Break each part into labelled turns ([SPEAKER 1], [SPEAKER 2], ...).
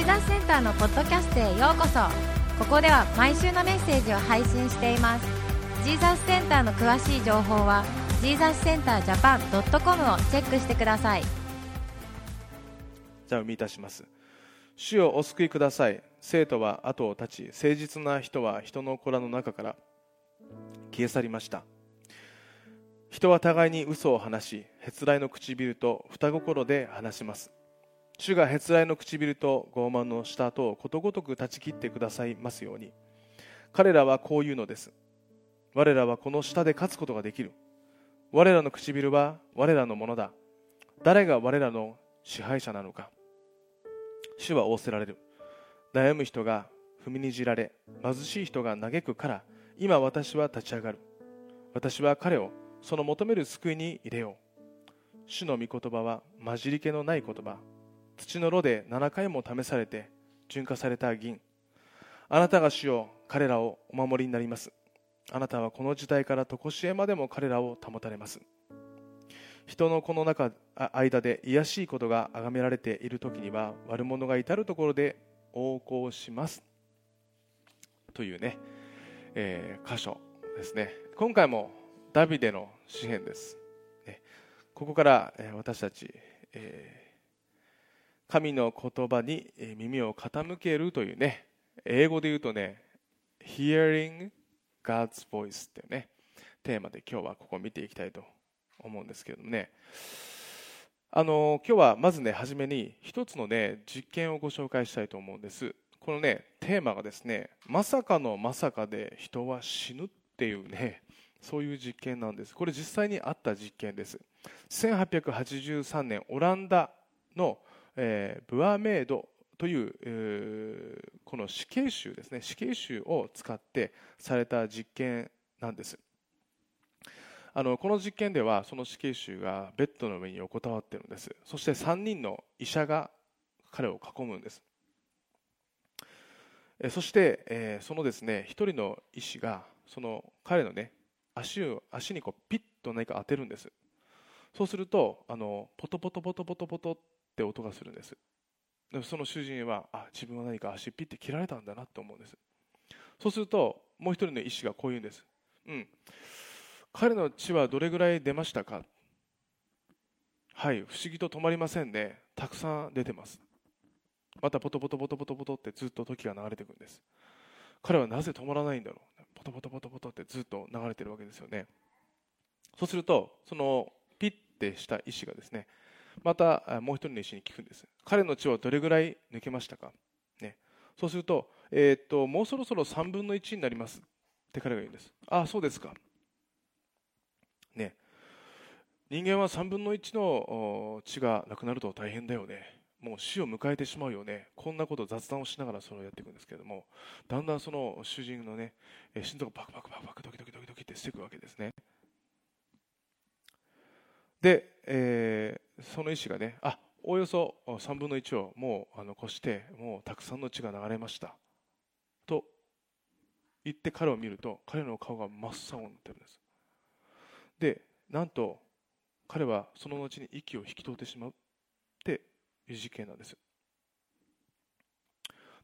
[SPEAKER 1] ーザスセンターのポッドキャストへようこそ。ここでは毎週のメッセージを配信しています。ジーザスセンターの詳しい情報はジーザスセンタージャパン .com をチェックしてください。
[SPEAKER 2] じゃあ読みいたします。主よお救いください。生徒は後を絶ち誠実な人は人の子らの中から消え去りました。人は互いに嘘を話しへつらいの唇と双心で話します。主がへつらいの唇と傲慢の舌とをことごとく断ち切ってくださいますように。彼らはこう言うのです。我らはこの舌で勝つことができる。我らの唇は我らのものだ。誰が我らの支配者なのか。主は仰せられる。悩む人が踏みにじられ貧しい人が嘆くから今私は立ち上がる。私は彼をその求める救いに入れよう。主の御言葉は混じり気のない言葉。土の炉で7回も試されて純化された銀。あなたが主よ。彼らをお守りになります。あなたはこの時代から常しえまでも彼らを保たれます。人のこの中間で卑しいことが崇められている時には悪者が至るところで横行します。というね、えー、箇所ですね。今回もダビデの詩篇です、ね、ここから、え、私たち、えー、神の言葉に耳を傾けるというね英語で言うとね Hearing God's Voice っていうねテーマで今日はここを見ていきたいと思うんですけどもね。あの今日はまずね初めに一つのね実験をご紹介したいと思うんです。このねテーマがですねまさかのまさかで人は死ぬっていうねそういう実験なんです。これ実際にあった実験です。1883年オランダの、えー、ブアメイドという、えー、この死刑囚ですね。死刑囚を使ってされた実験なんです。あのこの実験ではその死刑囚がベッドの上に横たわってるんです。そして3人の医者が彼を囲むんです。そして、えー、そのですね1人の医師がその彼のね足を足にこうピッと何か当てるんです。そうするとあのポトポトポトポトポトって音がするんです。でその主人はあ自分は何か足ピッて切られたんだなと思うんです。そうするともう一人の医師がこう言うんです。うん。彼の血はどれぐらい出ましたか？はい不思議と止まりませんね。たくさん出てます。またポトポトポトポトポトってずっと時が流れていくんです。彼はなぜ止まらないんだろう。ポトポトポトポトってずっと流れてるわけですよね。そうするとそのピッてした医師がですねまたもう一人の医師に聞くんです。彼の血はどれぐらい抜けましたか、ね、そうすると,、えー、っともうそろそろ3分の1になりますって彼が言うんです。ああそうですか。ね。人間は3分の1の血がなくなると大変だよね。もう死を迎えてしまうよね。こんなこと雑談をしながらそれをやっていくんですけれどもだんだんその主人のね心臓がバクバクバクバクドキドキドキドキってしていくわけですね。で、えー、その医師がねあおおよそ3分の1をもうあの越してもうたくさんの血が流れました。と言って彼を見ると彼の顔が真っ青になってるんです。でなんと彼はその後に息を引き取ってしまうっていう事件なんです。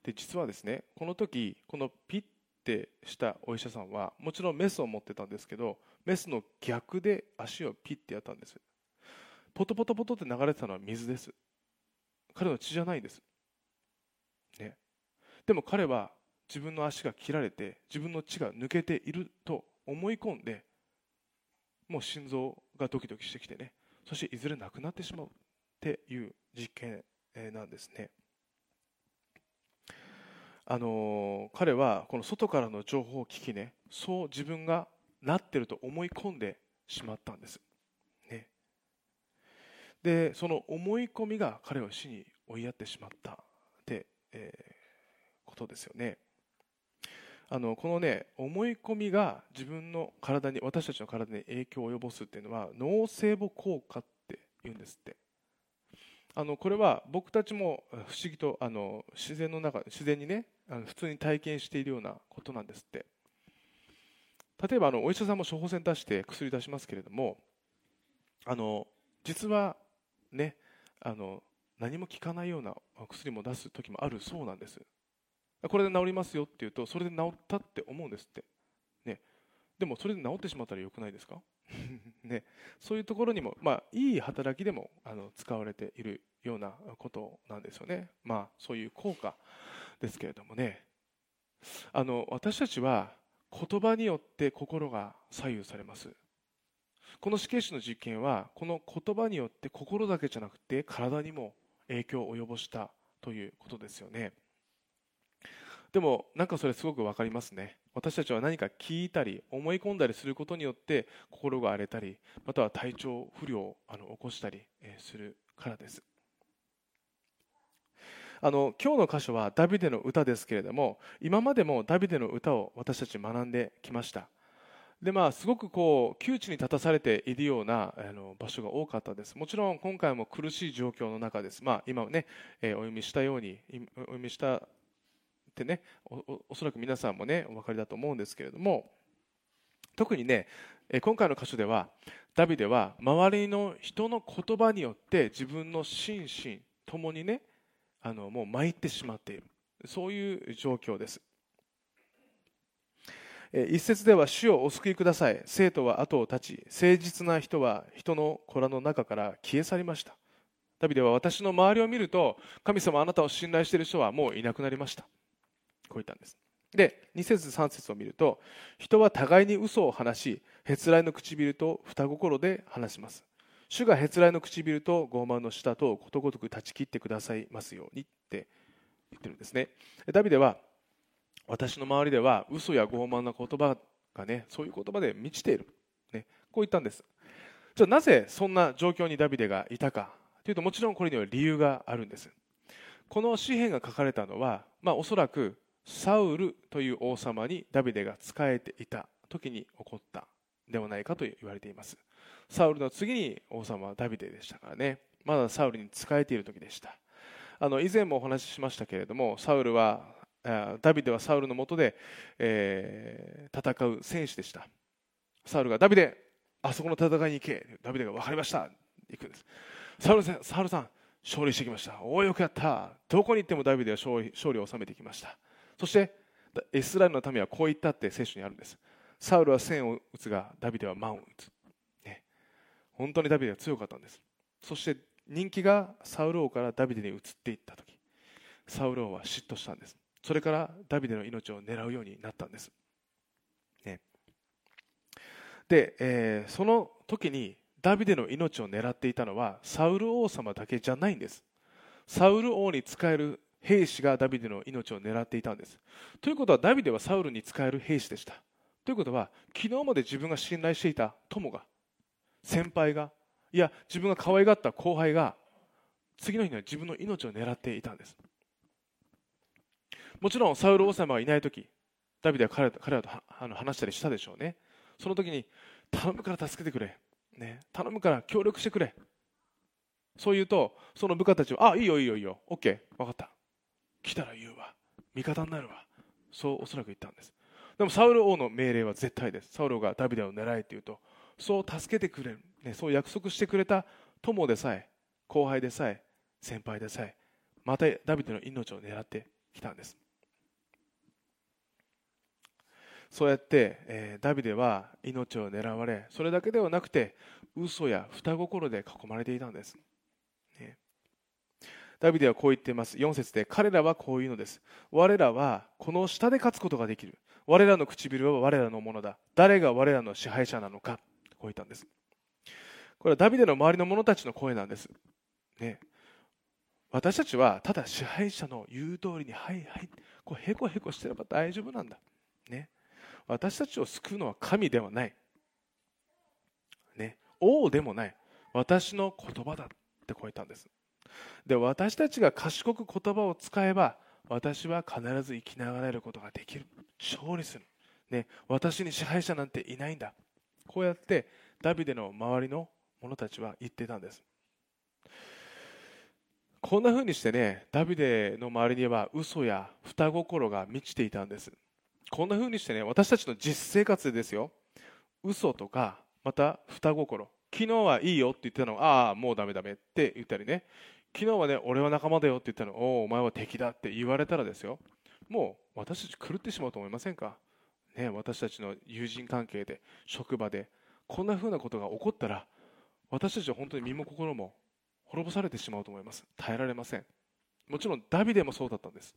[SPEAKER 2] で実はですねこの時このピッてしたお医者さんはもちろんメスを持ってたんですけどメスの逆で足をピッてやったんです。ポトポトポトって流れてたのは水です。彼の血じゃないです、ね、でも彼は自分の足が切られて自分の血が抜けていると思い込んでもう心臓がドキドキしてきてね。そしていずれなくなってしまうっていう実験なんですね。あの彼はこの外からの情報を聞きねそう自分がなってると思い込んでしまったんです、でその思い込みが彼を死に追いやってしまったって、えー、ことですよね。あのこのね思い込みが自分の体に私たちの体に影響を及ぼすっていうのは脳性母効果って言うんですって。あのこれは僕たちも不思議とあの自然の中自然にねあの普通に体験しているようなことなんですって。例えばあのお医者さんも処方箋出して薬出しますけれどもあの実はねあの何も効かないような薬も出す時もあるそうなんです。これで治りますよって言うとそれで治ったって思うんですって。ね。でもそれで治ってしまったらよくないですか？ね、そういうところにも、まあ、いい働きでもあの使われているようなことなんですよね、まあ、そういう効果ですけれどもね。あの私たちは言葉によって心が左右されます。この死刑囚の実験はこの言葉によって心だけじゃなくて体にも影響を及ぼしたということですよね。でもなんかそれすごく分かりますね。私たちは何か聞いたり思い込んだりすることによって心が荒れたりまたは体調不良をあの起こしたりするからです。あの今日の箇所はダビデの歌ですけれども今までもダビデの歌を私たち学んできました。でまあ、すごくこう窮地に立たされているようなあの場所が多かったです。もちろん今回も苦しい状況の中です。まあ、今ね、えー、お読みしたように、お読みしたってねおおそらく皆さんもねお分かりだと思うんですけれども特にね今回の箇所ではダビデは周りの人の言葉によって自分の心身ともにねあのもう参ってしまっているそういう状況です一節では主をお救いください。生徒は後を絶ち誠実な人は人の子らの中から消え去りました。ダビデは私の周りを見ると神様あなたを信頼している人はもういなくなりました。こう言ったんです。で2節3節を見ると人は互いに嘘を話しへつらいの唇と双心で話します。主がへつらいの唇と傲慢の舌とことごとく断ち切ってくださいますようにって言ってるんですね。ダビデは私の周りでは嘘や傲慢な言葉がねそういう言葉で満ちている、ね、こう言ったんです。じゃあなぜそんな状況にダビデがいたかというともちろんこれには理由があるんです。この詩篇が書かれたのは、まあ、おそらくサウルという王様にダビデが仕えていた時に起こったではないかと言われています。サウルの次に王様はダビデでしたからね。まだサウルに仕えている時でした。あの以前もお話ししましたけれどもサウルはダビデはサウルのもとで、えー、戦う戦士でした。サウルがダビデあそこの戦いに行け。ダビデが分かりました。行くんです。サウルさんサウルさん勝利してきました。おおよくやった。どこに行ってもダビデは勝利勝利を収めてきました。そしてイスラエルの民はこう言ったって聖書にあるんです。サウルは千を打つがダビデは万を打つ、ね、本当にダビデは強かったんです。そして人気がサウル王からダビデに移っていった時サウル王は嫉妬したんです。それからダビデの命を狙うようになったんです、ね、で、えー、その時にダビデの命を狙っていたのはサウル王様だけじゃないんです。サウル王に仕える兵士がダビデの命を狙っていたんです。ということはダビデはサウルに仕える兵士でした。ということは昨日まで自分が信頼していた友が先輩がいや自分が可愛がった後輩が次の日には自分の命を狙っていたんです。もちろんサウル王様がいない時ダビデは彼彼らとあの話したりしたでしょうね。その時に頼むから助けてくれ、ね、頼むから協力してくれ。そう言うとその部下たちはあいいよいいよいいよ。OK 分かった。来たら言うわ。味方になるわ。そうおそらく言ったんです。でもサウル王の命令は絶対です。サウルがダビデを狙えって言うとそう助けてくれる、ね、そう約束してくれた友でさえ後輩でさえ先輩でさえまたダビデの命を狙ってきたんです。そうやって、えー、ダビデは命を狙われそれだけではなくて嘘や双心で囲まれていたんです、ね、ダビデはこう言っています。4節で彼らはこういうのです。我らはこの下で勝つことができる。我らの唇は我らのものだ。誰が我らの支配者なのか。こう言ったんです。これはダビデの周りの者たちの声なんです、ね、私たちはただ支配者の言う通りにはいはいこうへこへこしてれば大丈夫なんだ、ね、私たちを救うのは神ではない、ね、王でもない。私の言葉だってこう言ったんです。で私たちが賢く言葉を使えば私は必ず生きながらえることができる。勝利する、ね、私に支配者なんていないんだ。こうやってダビデの周りの者たちは言ってたんです。こんな風にしてねダビデの周りには嘘や双心が満ちていたんです。こんな風にしてね私たちの実生活でですよ。嘘とかまた双心。昨日はいいよって言ってたの。ああもうダメダメって言ったりね。昨日はね俺は仲間だよって言ったの。おおお前は敵だって言われたらですよ。もう私たち狂ってしまうと思いませんか、ね、私たちの友人関係で職場でこんなふうなことが起こったら私たちは本当に身も心も滅ぼされてしまうと思います。耐えられません。もちろんダビデもそうだったんです、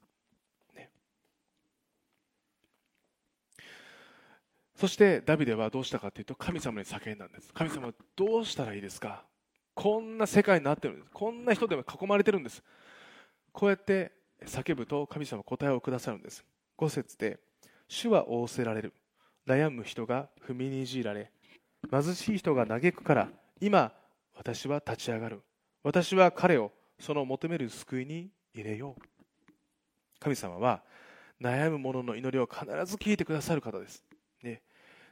[SPEAKER 2] そしてダビデはどうしたかというと神様に叫んだんです。神様どうしたらいいですか？こんな世界になってるんです。こんな人でも囲まれてるんです。こうやって叫ぶと神様答えをくださるんです。5節で主は仰せられる。悩む人が踏みにじられ貧しい人が嘆くから今私は立ち上がる。私は彼をその求める救いに入れよう。神様は悩む者の祈りを必ず聞いてくださる方です、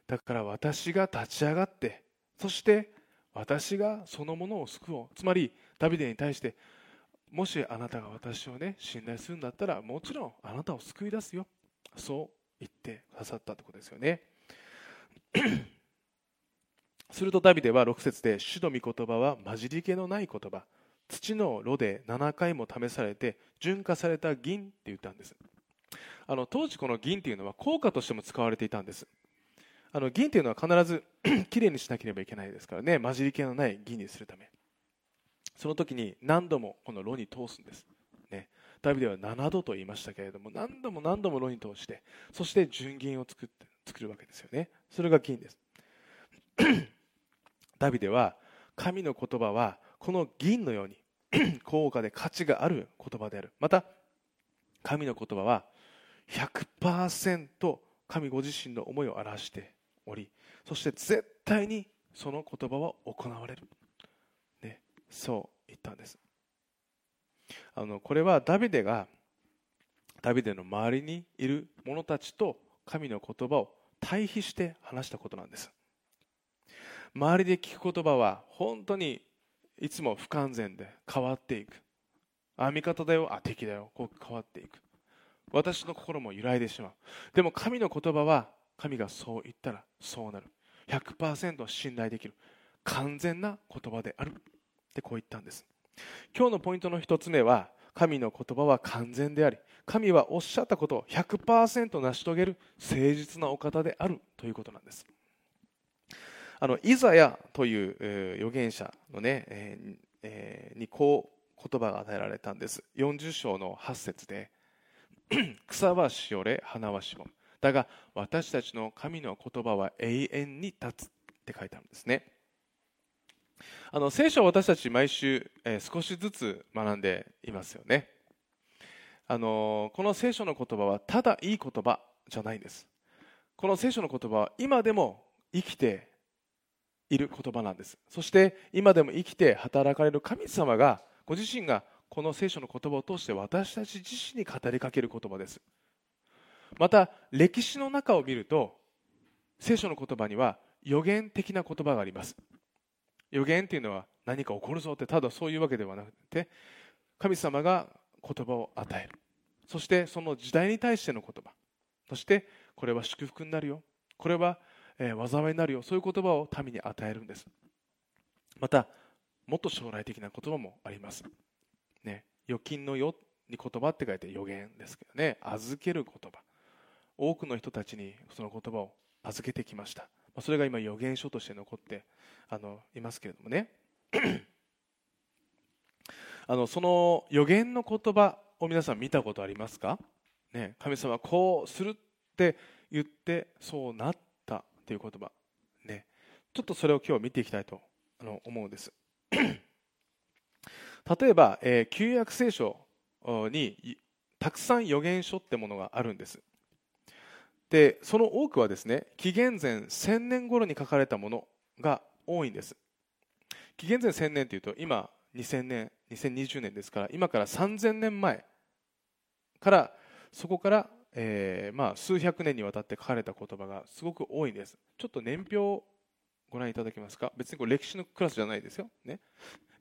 [SPEAKER 2] だから私が立ち上がってそして私がそのものを救おう。つまりダビデに対してもしあなたが私をね信頼するんだったらもちろんあなたを救い出すよ。そう言ってくださったということですよね。するとダビデは6節で主の御言葉は混じり気のない言葉。土の炉で7回も試されて純化された銀って言ったんです。あの当時この銀っていうのは硬貨としても使われていたんです。あの銀っていうのは必ず きれいにしなければいけないですからね。混じり気のない銀にするため。その時に何度もこの炉に通すんです、ね、ダビデは7度と言いましたけれども何度も何度も炉に通してそして純銀を作って作るわけですよね。それが銀です。ダビデは神の言葉はこの銀のように 高価で価値がある言葉である。また神の言葉は100%神ご自身の思いを表しておりそして絶対にその言葉は行われる、ね、そう言ったんです。あのこれはダビデがダビデの周りにいる者たちと神の言葉を対比して話したことなんです。周りで聞く言葉は本当にいつも不完全で変わっていく。あ味方だよ。あ敵だよ。こう変わっていく。私の心も揺らいでしまう。でも神の言葉は神がそう言ったらそうなる。100%信頼できる。完全な言葉であるってこう言ったんです。今日のポイントの一つ目は神の言葉は完全であり神はおっしゃったことを100%成し遂げる誠実なお方であるということなんです。あのイザヤという、えー、預言者のね、えーえー、にこう言葉が与えられたんです。40章の8節で 草はしおれ花はしぼむ。だが私たちの神の言葉は永遠に立つって書いてあるんですね。あの聖書は私たち毎週、えー、少しずつ学んでいますよね。あのこの聖書の言葉はただいい言葉じゃないんです。この聖書の言葉は今でも生きている言葉なんです。そして今でも生きて働かれる神様がご自身がこの聖書の言葉を通して私たち自身に語りかける言葉です。また歴史の中を見ると聖書の言葉には予言的な言葉があります。予言っていうのは何か起こるぞってただそういうわけではなくて神様が言葉を与える。そしてその時代に対しての言葉。そしてこれは祝福になるよ。これは、災いになるよ。そういう言葉を民に与えるんです。またもっと将来的な言葉もあります、ね、預金の世に言葉って書いて予言ですけどね。預ける言葉。多くの人たちにその言葉を預けてきましたそれが今予言書として残ってあのいますけれどもね あのその予言の言葉を皆さん見たことありますか、ね、神様こうするって言ってそうなっっていう言葉、ね、ちょっとそれを今日見ていきたいと思うんです。例えば、えー、旧約聖書にたくさん預言書ってものがあるんです。で、その多くはですね、紀元前1000年頃に書かれたものが多いんです。紀元前1000年というと、今2000年、2020年ですから、今から3000年前からそこからえー、まあ、数百年にわたって書かれた言葉がすごく多いんです。ちょっと年表をご覧いただけますか？別にこれ歴史のクラスじゃないですよ、ね、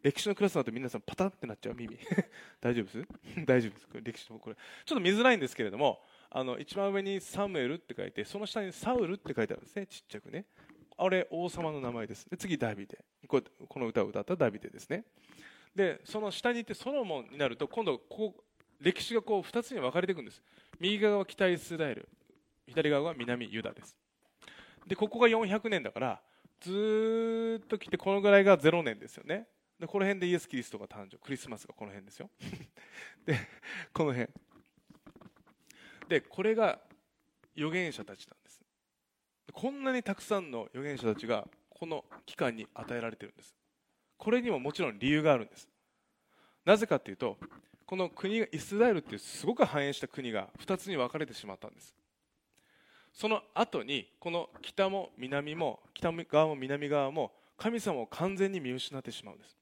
[SPEAKER 2] 歴史のクラスだと皆さんパタンってなっちゃう耳。大丈夫です？大丈夫です。歴史のこれ。ちょっと見づらいんですけれどもあの一番上にサムエルって書いてその下にサウルって書いてあるんですねちっちゃくね。あれ王様の名前です。で次ダビデ。この歌を歌ったダビデですね。でその下に行ってソロモンになると今度こう歴史がこう2つに分かれていくんです。右側は北イスラエル左側は南ユダです。でここが400年だからずっと来てこのぐらいが0年ですよね。でこの辺でイエス・キリストが誕生。クリスマスがこの辺ですよ。でこの辺。でこれが預言者たちなんです。こんなにたくさんの預言者たちがこの期間に与えられてるんです。これにももちろん理由があるんです。なぜかというとこの国がイスラエルっていうすごく繁栄した国が2つに分かれてしまったんです。その後にこの北も南も北側も南側も神様を完全に見失ってしまうんです。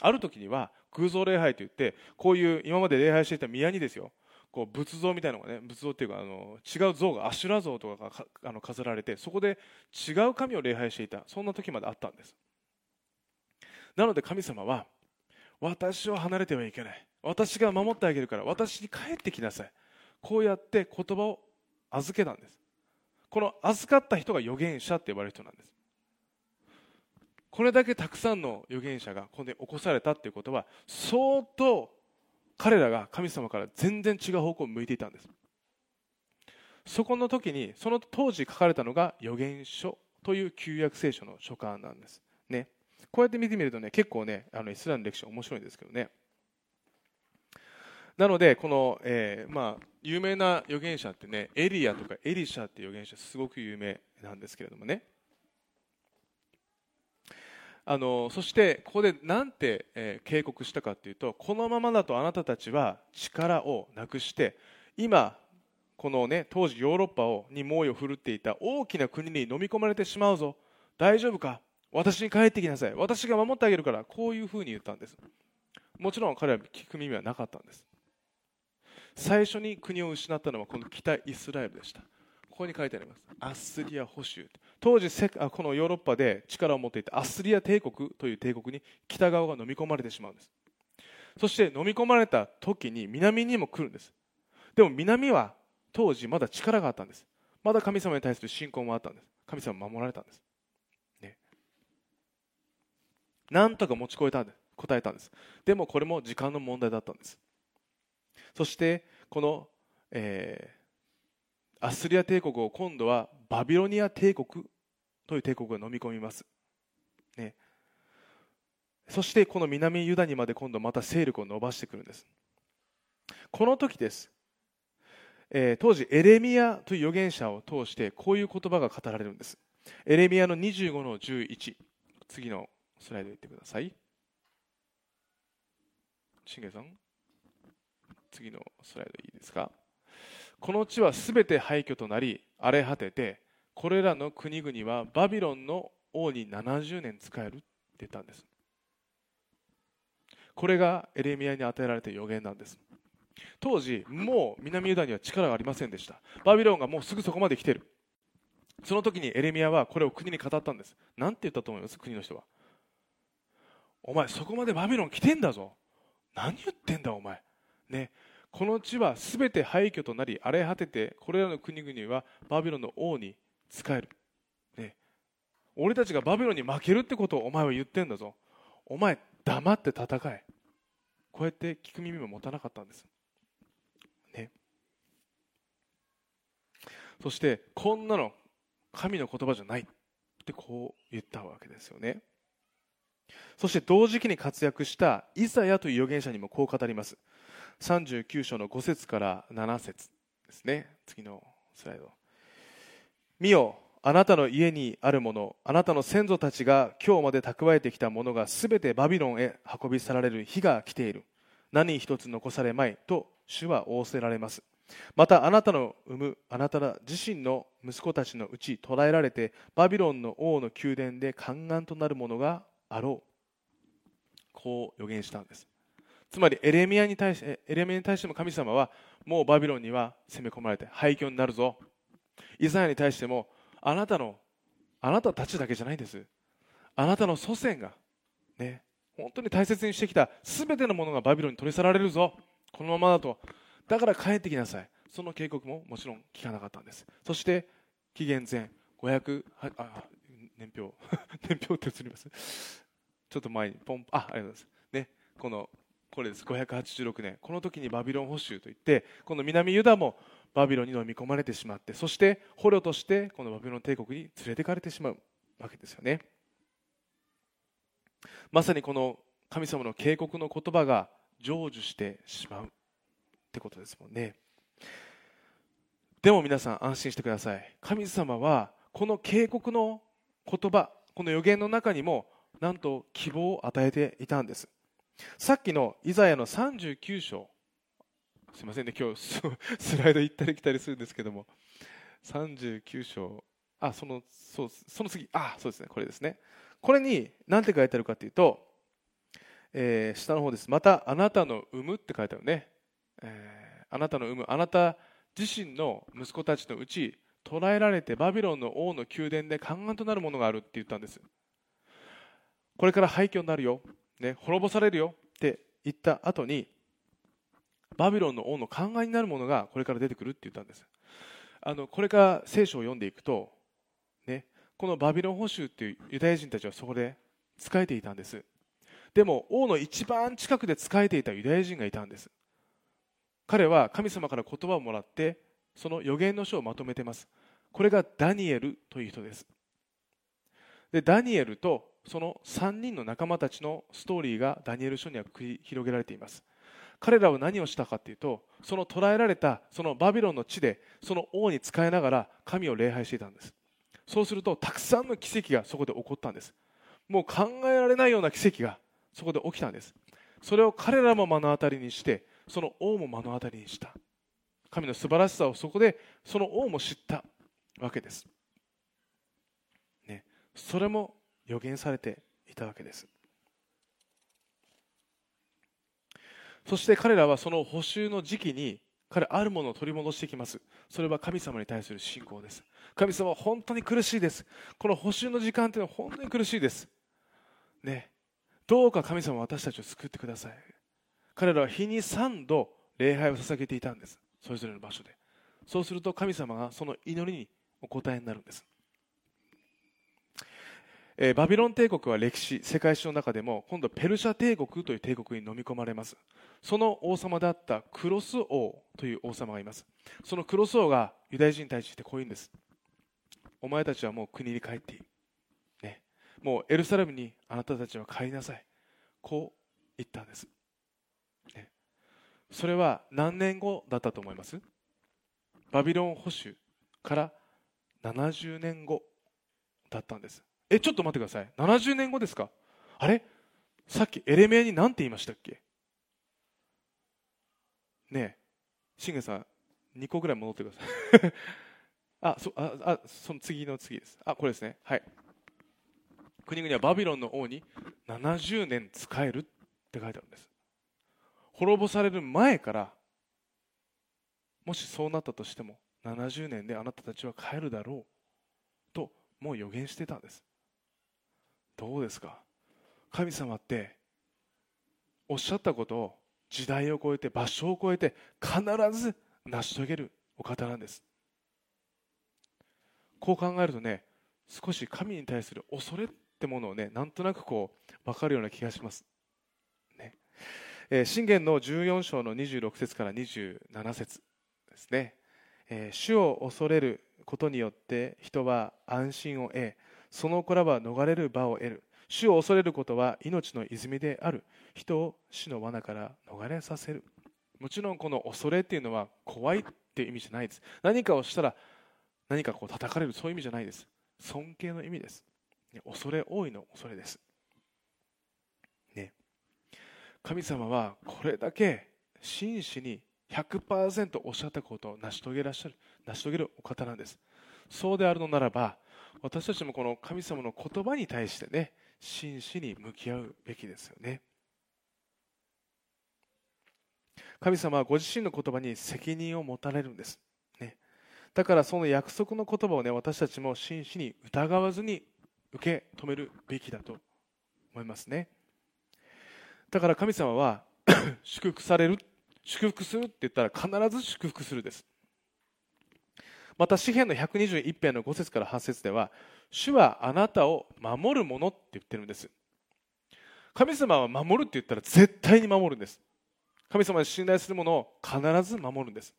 [SPEAKER 2] ある時には偶像礼拝といってこういう今まで礼拝していた宮にですよこう仏像みたいのがね仏像っていうかあの違う像がアシュラ像とかがあの飾られてそこで違う神を礼拝していた。そんな時まであったんです。なので神様は私を離れてはいけない。私が守ってあげるから私に帰ってきなさい。こうやって言葉を預けたんです。この預かった人が預言者って呼ばれる人なんです。これだけたくさんの預言者がここで起こされたっていうことは相当彼らが神様から全然違う方向を向いていたんです。そこの時にその当時書かれたのが預言書という旧約聖書の書簡なんですね。こうやって見てみるとね結構ねあのイスラエルの歴史面白いんですけどね。なのでこの、えー、まあ、有名な預言者ってねエリアとかエリシャっていう預言者すごく有名なんですけれどもね。あのそしてここで何て、えー、警告したかというとこのままだとあなたたちは力をなくして今このね当時ヨーロッパをに猛威を振るっていた大きな国に飲み込まれてしまうぞ。大丈夫か？私に帰ってきなさい。私が守ってあげるからこういうふうに言ったんです。もちろん彼は聞く耳はなかったんです。最初に国を失ったのはこの北イスラエルでした。ここに書いてあります。アッスリア保守。当時このヨーロッパで力を持っていたアッスリア帝国という帝国に北側が飲み込まれてしまうんです。そして飲み込まれた時に南にも来るんです。でも南は当時まだ力があったんです。まだ神様に対する信仰もあったんです。神様守られたんです、ね、なんとか持ちこえたんです。答えたんです。でもこれも時間の問題だったんです。そしてこの、えーアスリア帝国を今度はバビロニア帝国という帝国が飲み込みます、ね、そしてこの南ユダにまで今度また勢力を伸ばしてくるんです。この時です、えー、当時エレミアという預言者を通してこういう言葉が語られるんです。エレミアの25の11次のスライドいってください。しげさん次のスライドいいですか？この地はすべて廃墟となり荒れ果ててこれらの国々はバビロンの王に70年使えるって言ったんです。これがエレミアに与えられた予言なんです。当時もう南ユダには力がありませんでした。バビロンがもうすぐそこまで来てる。その時にエレミアはこれを国に語ったんです。何て言ったと思います？国の人は。お前そこまでバビロン来てんだぞ。何言ってんだお前。ね。この地はすべて廃墟となり荒れ果ててこれらの国々はバビロンの王に仕える、ね、俺たちがバビロンに負けるってことをお前は言ってんだぞ。お前黙って戦え。こうやって聞く耳も持たなかったんです、ね、そしてこんなの神の言葉じゃないってこう言ったわけですよね。そして同時期に活躍したイザヤという預言者にもこう語ります。39章の5節から7節ですね。次のスライド。見よあなたの家にあるものあなたの先祖たちが今日まで蓄えてきたものがすべてバビロンへ運び去られる日が来ている。何一つ残されまいと主は仰せられます。またあなたの産むあなた自身の息子たちのうち捕らえられてバビロンの王の宮殿で宦官となるものがあろう。こう予言したんです。つまりエレミアに対してエレミアに対しても神様はもうバビロンには攻め込まれて廃墟になるぞ。イザヤに対してもあなたのあなたたちだけじゃないんです。あなたの祖先がね本当に大切にしてきた全てのものがバビロンに取り去られるぞ。このままだと。だから帰ってきなさい。その警告ももちろん聞かなかったんです。そして紀元前500あ年表。年表って映ります。ちょっと前にポンあありがとうございます。ねこのこれです。586年。この時にバビロン捕囚といってこの南ユダもバビロンに飲み込まれてしまってそして捕虜としてこのバビロン帝国に連れてかれてしまうわけですよね。まさにこの神様の警告の言葉が成就してしまうってことですもんね。でも皆さん安心してください。神様はこの警告の言葉この予言の中にもなんと希望を与えていたんです。さっきのイザヤの39章すいませんね今日スライド行ったり来たりするんですけども。39章あそのそうその次あそうですねこれですね。これに何て書いてあるかというと、えー、下の方です。またあなたの産むって書いてあるね、えー、あなたの産む。あなた自身の息子たちのうち捕らえられてバビロンの王の宮殿で宦官となるものがあるって言ったんです。これから廃墟になるよ、ね、滅ぼされるよ。って言った後にバビロンの王の宦官になるものがこれから出てくるって言ったんです。あのこれから聖書を読んでいくと、ね、このバビロン捕囚っていうユダヤ人たちはそこで仕えていたんです。でも王の一番近くで仕えていたユダヤ人がいたんです。彼は神様から言葉をもらってその予言の書をまとめてます。これがダニエルという人です。でダニエルとその3人の仲間たちのストーリーがダニエル書には繰り広げられています。彼らは何をしたかというとその捕らえられたそのバビロンの地でその王に仕えながら神を礼拝していたんです。そうするとたくさんの奇跡がそこで起こったんです。もう考えられないような奇跡がそこで起きたんです。それを彼らも目の当たりにしてその王も目の当たりにした。神の素晴らしさをそこでその王も知ったわけです、ね、それも予言されていたわけです。そして彼らはその補修の時期に彼あるものを取り戻してきます。それは神様に対する信仰です。神様は本当に苦しいです。この補修の時間というのは本当に苦しいです。ね。どうか神様は私たちを救ってください。彼らは日に3度礼拝を捧げていたんです。それぞれの場所で。そうすると神様がその祈りにお答えになるんです。えー、バビロン帝国は歴史世界史の中でも今度ペルシャ帝国という帝国に飲み込まれます。その王様であったクロス王という王様がいます。そのクロス王がユダヤ人に対してこう言うんです。お前たちはもう国に帰っていい、ね、もうエルサレムにあなたたちは帰りなさい。こう言ったんです。ね。それは何年後だったと思います？バビロン保守から70年後だったんです。えちょっと待ってください。70年後ですか？あれ？さっきエレメアに何て言いましたっけ？ねえ。信玄さん2個ぐらい戻ってください。あそああその次の次です。あこれですね。はい。国々はバビロンの王に70年仕えるって書いてあるんです。滅ぼされる前からもしそうなったとしても70年であなたたちは帰るだろうともう予言してたんです。どうですか？神様っておっしゃったことを時代を超えて場所を超えて必ず成し遂げるお方なんです。こう考えるとね少し神に対する恐れってものをねなんとなくこう分かるような気がします。信玄の14章の26節から27節ですね、え主を恐れることによって人は安心を得その子らは逃れる場を得る。主を恐れることは命の泉である。人を死の罠から逃れさせる。もちろんこの恐れっていうのは怖いっていう意味じゃないです。何かをしたら何かこう叩かれる。そういう意味じゃないです。尊敬の意味です。恐れ多いの恐れです。ね。神様はこれだけ真摯に100%おっしゃったことを成し遂げらっしゃる。成し遂げるお方なんです。そうであるのならば私たちもこの神様の言葉に対してね真摯に向き合うべきですよね。神様はご自身の言葉に責任を持たれるんです、ね、だからその約束の言葉をね私たちも真摯に疑わずに受け止めるべきだと思いますね。だから神様は 祝福される祝福するって言ったら必ず祝福するです。また詩篇の121編の5節から8節では主はあなたを守るものって言ってるんです。神様は守るって言ったら絶対に守るんです。神様に信頼するものを必ず守るんです。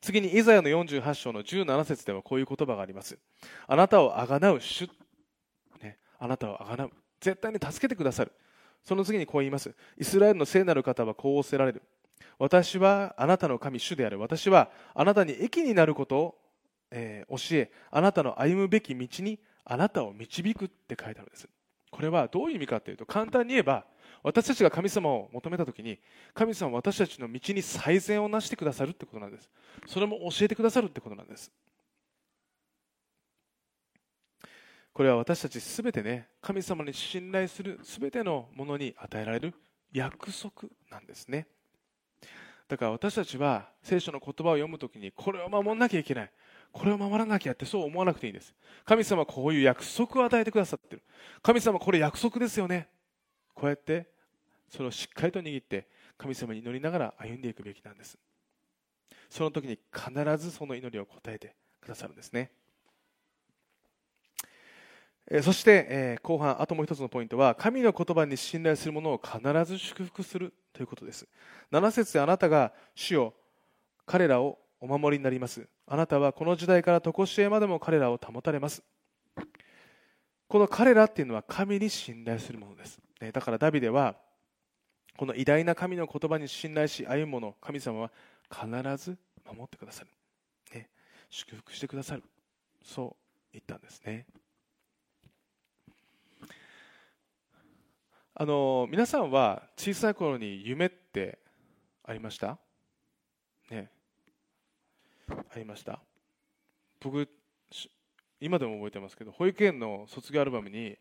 [SPEAKER 2] 次にイザヤの48章の17節ではこういう言葉があります。あなたをあがなう主、ね、あなたをあがなう。絶対に助けてくださる。その次にこう言います。イスラエルの聖なる方はこうおせられる。私はあなたの神主である。私はあなたに益になることを、えー、教えあなたの歩むべき道にあなたを導くって書いてあるんです。これはどういう意味かというと簡単に言えば私たちが神様を求めた時に神様は私たちの道に最善をなしてくださるってことなんです。それも教えてくださるってことなんです。これは私たちすべてね神様に信頼するすべてのものに与えられる約束なんですね。だから私たちは聖書の言葉を読むときにこれを守らなきゃいけない。これを守らなきゃってそう思わなくていいんです。神様はこういう約束を与えてくださってる。神様これ約束ですよね。こうやってそれをしっかりと握って神様に祈りながら歩んでいくべきなんです。その時に必ずその祈りを答えてくださるんですね。そして、後半あともう一つのポイントは神の言葉に信頼する者を必ず祝福する。ということです。7節であなたが主を彼らをお守りになります。あなたはこの時代から常しえまでも彼らを保たれます。この彼らっていうのは神に信頼するものです。だからダビデはこの偉大な神の言葉に信頼し歩む者神様は必ず守ってくださる、ね、祝福してくださる。そう言ったんですね。あの皆さんは小さい頃に夢ってありました？ね。ありました？僕今でも覚えてますけど保育園の卒業アルバムに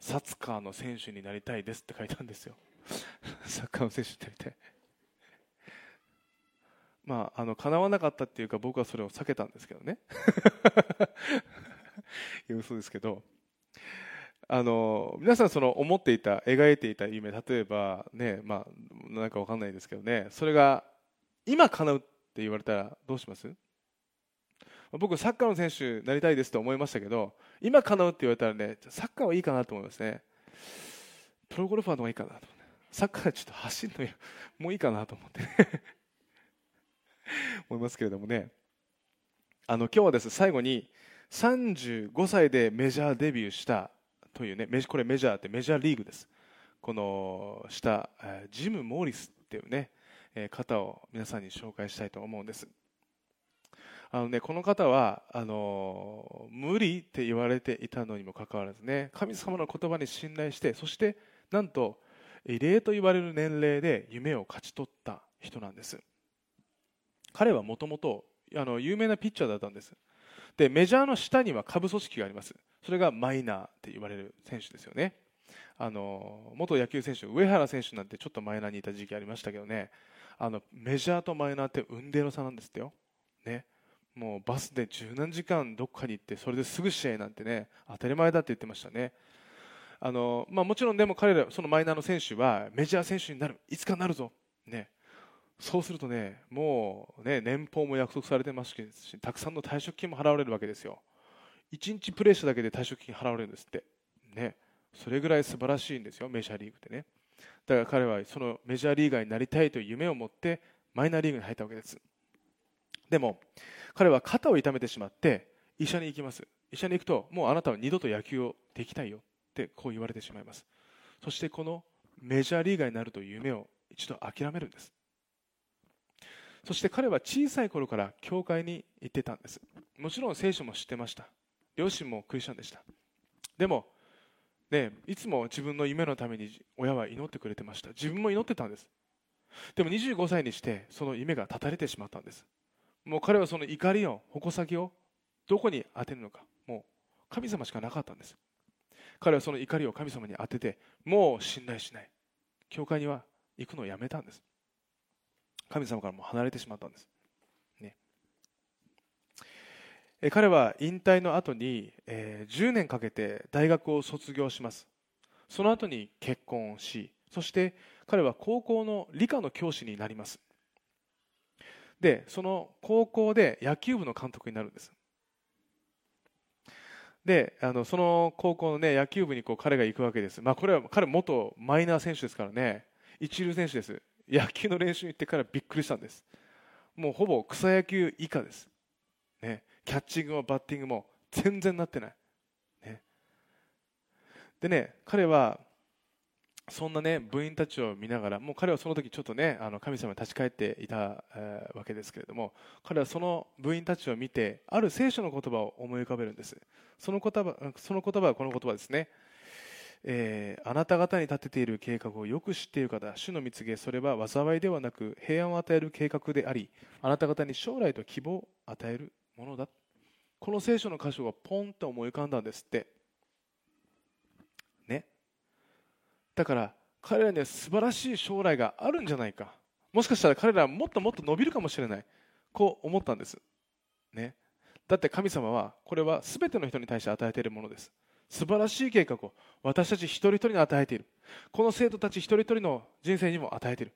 [SPEAKER 2] サッカーの選手になりたいですって書いたんですよ。サッカーの選手になりたい。まああの叶わなかったっていうか僕はそれを避けたんですけどね。いや嘘ですけど。あの皆さんその思っていた描いていた夢例えばねまあなんかわかんないですけどねそれが今叶うって言われたらどうします？僕サッカーの選手になりたいですと思いましたけど今叶うって言われたらねサッカーはいいかなと思いますね。プロゴルファーの方がいいかなとサッカーちょっと走るの もういいかなと思って。ね 思いますけれどもね。あの今日はです最後に35歳でメジャーデビューしたというねこれメジャーってメジャーリーグです。この下ジム・モーリスっていうね方を皆さんに紹介したいと思うんです。あのね、この方はあの無理って言われていたのにもかかわらずね神様の言葉に信頼してそしてなんと異例と言われる年齢で夢を勝ち取った人なんです。彼はもともと有名なピッチャーだったんです。でメジャーの下には下部組織があります。それがマイナーって言われる選手ですよね。あの元野球選手上原選手なんてちょっとマイナーにいた時期ありましたけどね。あのメジャーとマイナーって運命の差なんですってよ、ね、もうバスで十何時間どっかに行ってそれですぐ試合なんてね当たり前だって言ってましたね。あの、まあ、もちろんでも彼らそのマイナーの選手はメジャー選手になる。いつかなるぞ、ね、そうするとねもうね年俸も約束されてますしたくさんの退職金も払われるわけですよ。1日プレーしただけで退職金払われるんですって。ね。それぐらい素晴らしいんですよメジャーリーグってね。だから彼はそのメジャーリーガーになりたいという夢を持ってマイナーリーグに入ったわけです。でも彼は肩を痛めてしまって医者に行きます。医者に行くともうあなたは二度と野球をできないよってこう言われてしまいます。そしてこのメジャーリーガーになるという夢を一度諦めるんです。そして彼は小さい頃から教会に行ってたんです。もちろん聖書も知ってました。両親もクリスチャンでした。でもね、いつも自分の夢のために親は祈ってくれてました。自分も祈ってたんです。でも25歳にしてその夢が断たれてしまったんです。もう彼はその怒りを矛先をどこに当てるのか。もう神様しかなかったんです。彼はその怒りを神様に当ててもう信頼しない。教会には行くのをやめたんです。神様からも離れてしまったんです。彼は引退の後に、え10年かけて大学を卒業します。その後に結婚をしそして彼は高校の理科の教師になります。でその高校で野球部の監督になるんです。であのその高校の、ね、野球部にこう彼が行くわけです、まあ、これは彼元マイナー選手ですからね。一流選手です。野球の練習に行ってからびっくりしたんです。もうほぼ草野球以下です、ね、キャッチングもバッティングも全然なってない、ね、でね彼はそんなね部員たちを見ながらもう彼はその時ちょっとねあの神様に立ち返っていた、えー、わけですけれども彼はその部員たちを見てある聖書の言葉を思い浮かべるんです。その言葉その言葉はこの言葉ですね、えー、あなた方に立てている計画をよく知っている方主の蜜げそれは災いではなく平安を与える計画でありあなた方に将来と希望を与えるものだ。この聖書の箇所がポンと思い浮かんだんですって。ね。だから彼らには素晴らしい将来があるんじゃないか。もしかしたら彼らはもっともっと伸びるかもしれない。こう思ったんです、ね、だって神様はこれは全ての人に対して与えているものです。素晴らしい計画を私たち一人一人に与えている。この生徒たち一人一人の人生にも与えている。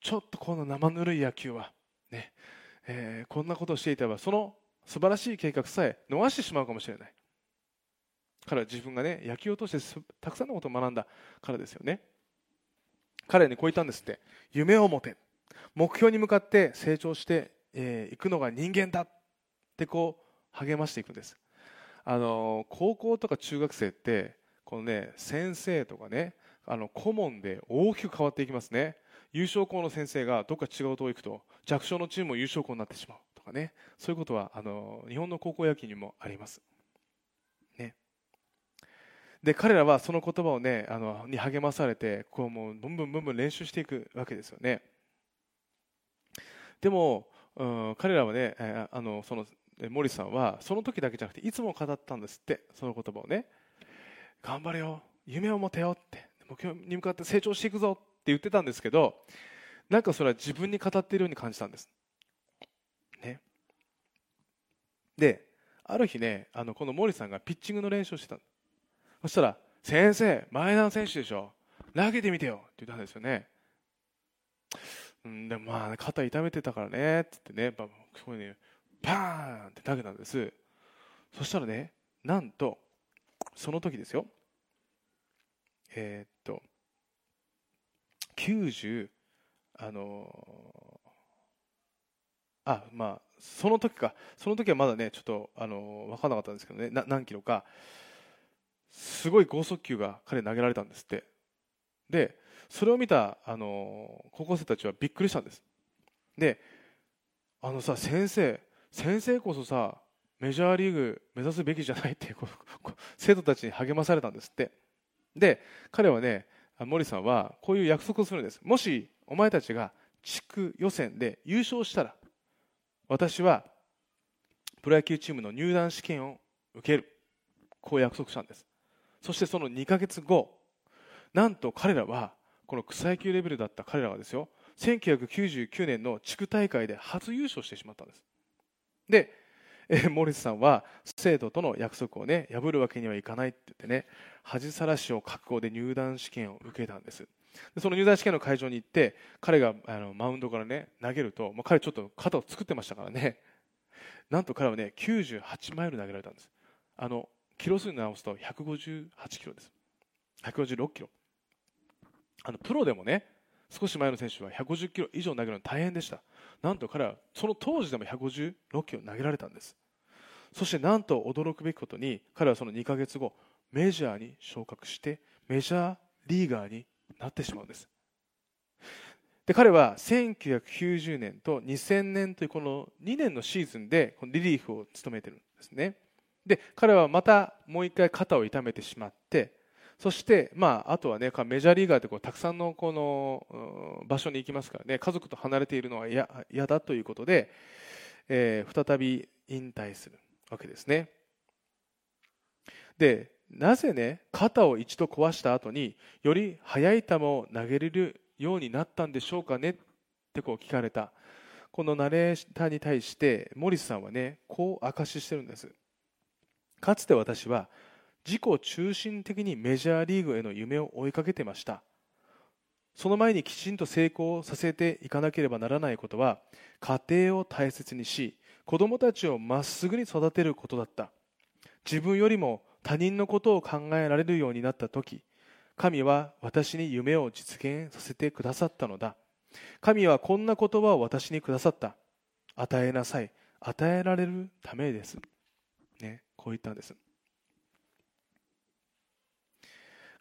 [SPEAKER 2] ちょっとこの生ぬるい野球はね、えー、こんなことをしていたらその素晴らしい計画さえ逃してしまうかもしれない。彼は自分がね野球を通してたくさんのことを学んだからですよね。彼にこう言ったんですって。夢を持て。目標に向かって成長してい、えー、くのが人間だってこう励ましていくんです。あの高校とか中学生ってこのね先生とかねあの顧問で大きく変わっていきますね。優勝校の先生がどっか違うとこ行くと弱小のチームも優勝校になってしまうとかね。そういうことはあの日本の高校野球にもあります。ね。で彼らはその言葉をねあのに励まされてこうもうブンブンブンブン練習していくわけですよね。でも、うん、彼らはね、あのその森さんはその時だけじゃなくていつも語ったんですってその言葉をね。頑張れよ。夢を持てよって。目標に向かって成長していくぞって言ってたんですけどなんかそれは自分に語っているように感じたんです、ね、である日ねあのこの森さんがピッチングの練習をしてたそしたら、先生、前田選手でしょ。投げてみてよって言ったんですよね。うん、でもまあ、肩痛めてたからね、って言ってね、そこにね、パーンって投げたんです。そしたらね、なんと、その時ですよ。えー、っと、90、あのー、あ、まあ、その時か、その時はまだね、ちょっと、あのー、分からなかったんですけどね、何キロか、すごい剛速球が彼投げられたんですって。でそれを見たあの高校生たちはびっくりしたんです。であのさ先生先生こそさメジャーリーグ目指すべきじゃないって生徒たちに励まされたんですって。で彼はね森さんはこういう約束をするんです。もしお前たちが地区予選で優勝したら私はプロ野球チームの入団試験を受ける。こう約束したんです。そしてその2ヶ月後なんと彼らはこの草野球レベルだった彼らはですよ1999年の地区大会で初優勝してしまったんです。で、えモリスさんは生徒との約束をね破るわけにはいかないって言ってね恥さらしを覚悟で入団試験を受けたんです。でその入団試験の会場に行って彼があのマウンドからね投げると、まあ、彼ちょっと肩を作ってましたからね。なんと彼はね98マイル投げられたんです。あのキロ数に直すと158キロです。156キロ。あのプロでもね少し前の選手は150キロ以上投げるの大変でした。なんと彼はその当時でも156キロ投げられたんです。そしてなんと驚くべきことに彼はその2ヶ月後メジャーに昇格してメジャーリーガーになってしまうんです。で彼は1990年と2000年というこの2年のシーズンでリリーフを務めてるんですね。で彼はまたもう一回肩を痛めてしまってそして、まあ、あとはねメジャーリーガーってこうたくさんのこの場所に行きますからね家族と離れているのは嫌だということで、えー、再び引退するわけですね。でなぜね肩を一度壊した後により速い球を投げれるようになったんでしょうかねってこう聞かれた。このナレーターに対してモリスさんはねこう明かししてるんです。かつて私は自己中心的にメジャーリーグへの夢を追いかけてました。その前にきちんと成功させていかなければならないことは家庭を大切にし子供たちをまっすぐに育てることだった。自分よりも他人のことを考えられるようになった時神は私に夢を実現させてくださったのだ。神はこんな言葉を私にくださった。与えなさい。与えられるためです、ね、こう言ったんです。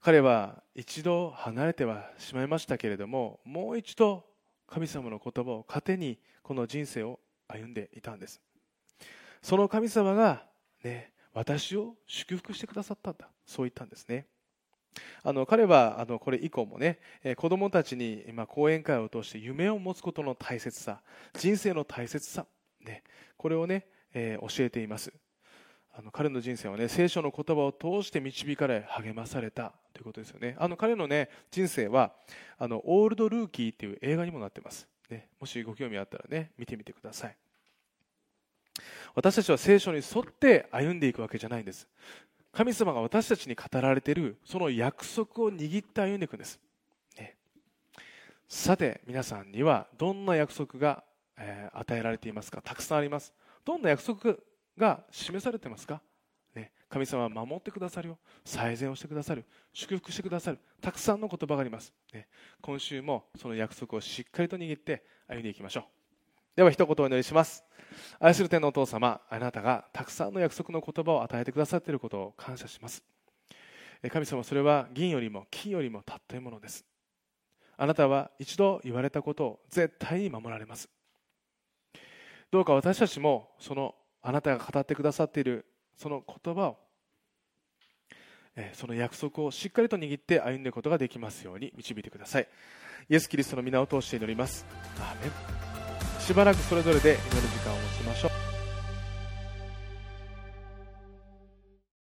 [SPEAKER 2] 彼は一度離れてはしまいましたけれどももう一度神様の言葉を糧にこの人生を歩んでいたんです。その神様が、ね、私を祝福してくださったんだ。そう言ったんですね。あの彼はあのこれ以降もね、え子供たちに今講演会を通して夢を持つことの大切さ人生の大切さ、ね、これをね、えー、教えています。あの彼の人生はね聖書の言葉を通して導かれ励まされたということですよね。あの彼のね人生はあのオールドルーキーっていう映画にもなってます、ね、もしご興味あったらね見てみてください。私たちは聖書に沿って歩んでいくわけじゃないんです。神様が私たちに語られているその約束を握って歩んでいくんです、ね、さて皆さんにはどんな約束が、えー、与えられていますか？たくさんあります。どんな約束が示されてますか、ね、神様は守ってくださるよ。最善をしてくださる。祝福してくださる。たくさんの言葉があります、ね、今週もその約束をしっかりと握って歩んでいきましょう。では一言お祈りします。愛する天のお父様あなたがたくさんの約束の言葉を与えてくださっていることを感謝します。神様それは銀よりも金よりも尊いものです。あなたは一度言われたことを絶対に守られます。どうか私たちもそのあなたが語ってくださっているその言葉をその約束をしっかりと握って歩んでいくことができますように導いてください。イエス・キリストの皆を通して祈ります。アーメン。しばらくそれぞれで祈る時間を持ちましょう。